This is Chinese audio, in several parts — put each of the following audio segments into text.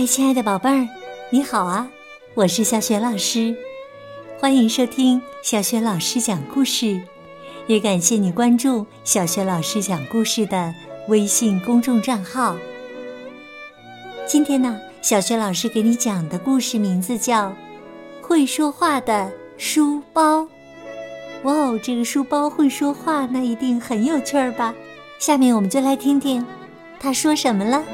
嗨，亲爱的宝贝儿，你好啊！我是小雪老师，欢迎收听小雪老师讲故事，也感谢你关注小雪老师讲故事的微信公众账号。今天呢，小雪老师给你讲的故事名字叫《会说话的书包》。哇哦，这个书包会说话，那一定很有趣儿吧？下面我们就来听听他说什么了。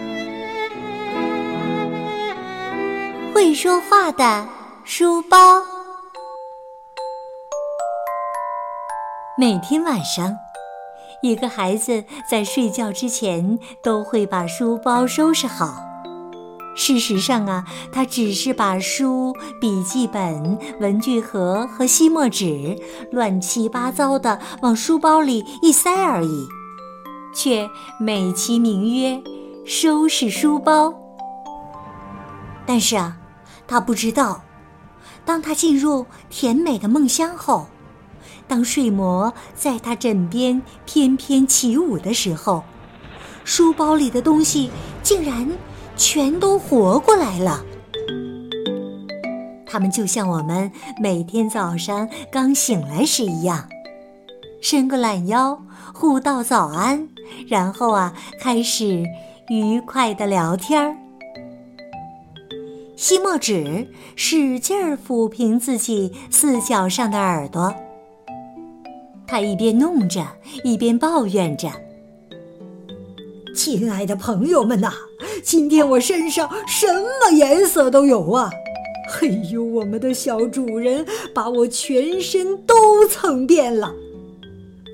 会说话的书包。每天晚上，一个孩子在睡觉之前都会把书包收拾好。事实上啊，他只是把书、笔记本、文具盒和吸墨纸乱七八糟的往书包里一塞而已，却美其名曰收拾书包。但是啊。他不知道，当他进入甜美的梦乡后，当睡魔在他枕边翩翩起舞的时候，书包里的东西竟然全都活过来了。他们就像我们每天早上刚醒来时一样，伸个懒腰，互道早安，然后啊，开始愉快的聊天儿。吸墨纸使劲儿抚平自己四角上的耳朵，他一边弄着，一边抱怨着：“亲爱的朋友们呐，今天我身上什么颜色都有啊！嘿呦，我们的小主人把我全身都蹭遍了。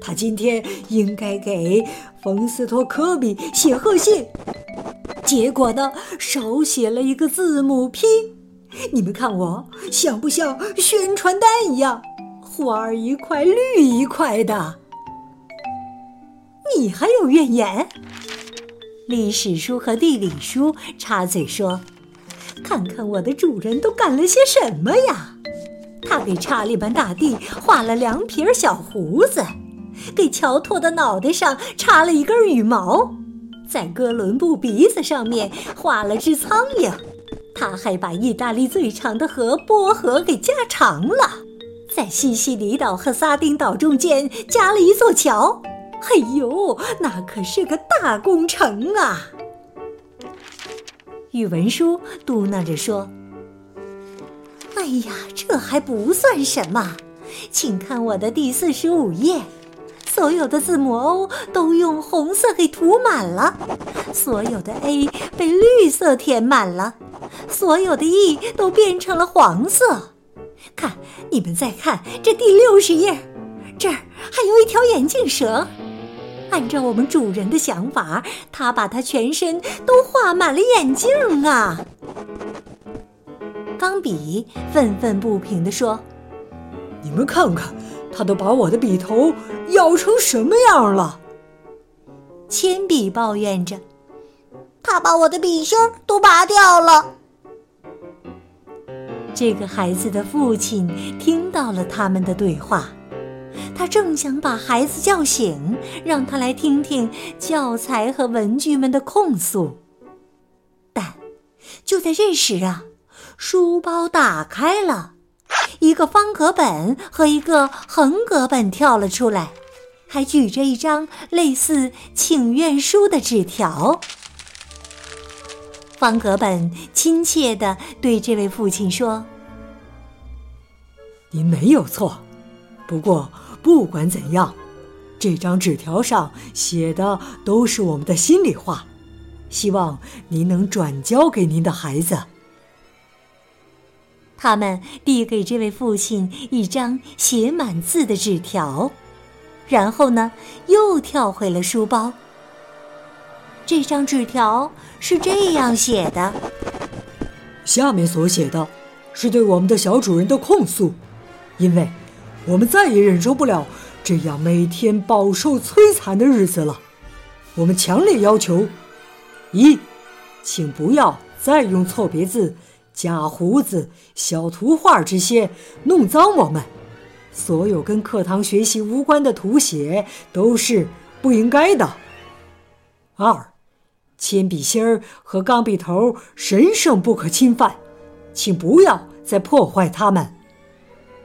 他今天应该给冯斯托科比写贺信。”结果呢，少写了一个字母 P，你们看我像不像宣传单一样，花儿一块绿一块的？你还有怨言？历史书和地理书插嘴说：“看看我的主人都干了些什么呀？他给查理曼大帝画了两撇小胡子，给乔托的脑袋上插了一根羽毛。”在哥伦布鼻子上面画了只苍蝇，他还把意大利最长的河波河给加长了，在西西里岛和撒丁岛中间加了一座桥。哎呦，那可是个大工程啊！语文书嘟囔着说：“哎呀，这还不算什么，请看我的第四十五页。”所有的字母 O 都用红色给涂满了，所有的 A 被绿色填满了，所有的 E 都变成了黄色。看，你们再看这第六十页，这儿还有一条眼镜蛇。按照我们主人的想法，他把他全身都画满了眼镜啊！钢笔愤愤不平地说：“你们看看。”他都把我的笔头咬成什么样了？铅笔抱怨着：“他把我的笔芯都拔掉了。”这个孩子的父亲听到了他们的对话，他正想把孩子叫醒，让他来听听教材和文具们的控诉，但就在这时啊，书包打开了。一个方格本和一个横格本跳了出来，还举着一张类似请愿书的纸条。方格本亲切地对这位父亲说：“您没有错，不过不管怎样，这张纸条上写的都是我们的心里话，希望您能转交给您的孩子。”他们递给这位父亲一张写满字的纸条，然后呢，又跳回了书包。这张纸条是这样写的：下面所写的，是对我们的小主人的控诉，因为我们再也忍受不了这样每天饱受摧残的日子了。我们强烈要求：一，请不要再用错别字。假胡子、小图画这些弄脏我们，所有跟课堂学习无关的图写都是不应该的。二，铅笔芯儿和钢笔头神圣不可侵犯，请不要再破坏它们。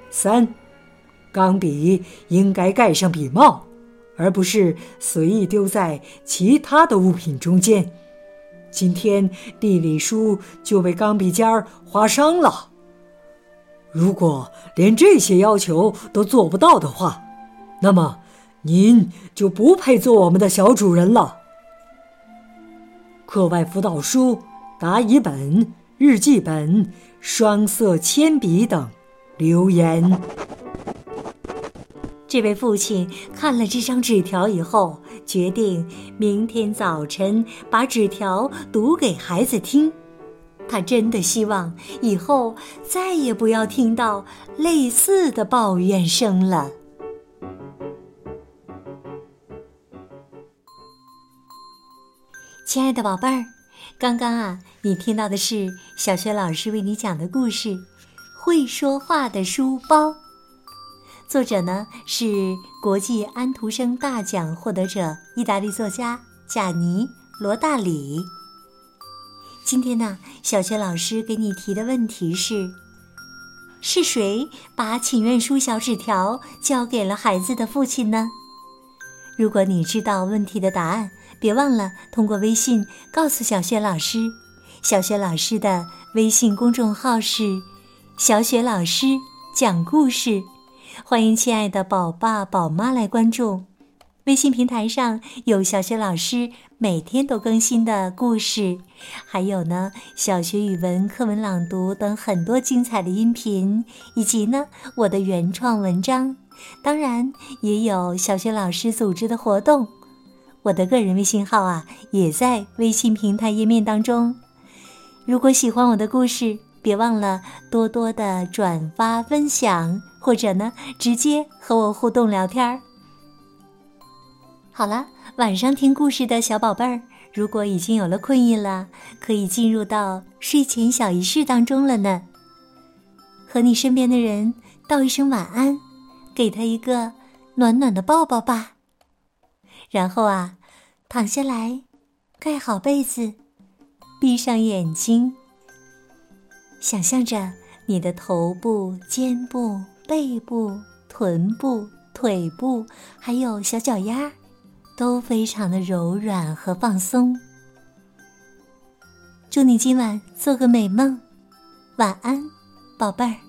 三，钢笔应该盖上笔帽，而不是随意丢在其他的物品中间。今天地理书就被钢笔尖儿划伤了。如果连这些要求都做不到的话，那么您就不配做我们的小主人了。课外辅导书、答疑本、日记本、双色铅笔等。留言。这位父亲看了这张纸条以后，决定明天早晨把纸条读给孩子听。他真的希望以后再也不要听到类似的抱怨声了。亲爱的宝贝儿，刚刚啊，你听到的是小学老师为你讲的故事《会说话的书包》。作者呢是国际安徒生大奖获得者意大利作家贾尼·罗大里。今天呢，小学老师给你提的问题是：是谁把请愿书小纸条交给了孩子的父亲呢？如果你知道问题的答案，别忘了通过微信告诉小雪老师。小雪老师的微信公众号是“小雪老师讲故事”，欢迎亲爱的宝爸宝妈来关注。微信平台上有小学老师每天都更新的故事，还有呢小学语文课文朗读等很多精彩的音频，以及呢我的原创文章。当然，也有小学老师组织的活动。我的个人微信号啊，也在微信平台页面当中。如果喜欢我的故事，别忘了多多的转发分享，或者呢，直接和我互动聊天儿。好了，晚上听故事的小宝贝儿，如果已经有了困意了，可以进入到睡前小仪式当中了呢。和你身边的人道一声晚安。给他一个暖暖的抱抱吧，然后啊，躺下来，盖好被子，闭上眼睛，想象着你的头部、肩部、背部、臀部、腿部，还有小脚丫，都非常的柔软和放松。祝你今晚做个美梦，晚安，宝贝儿。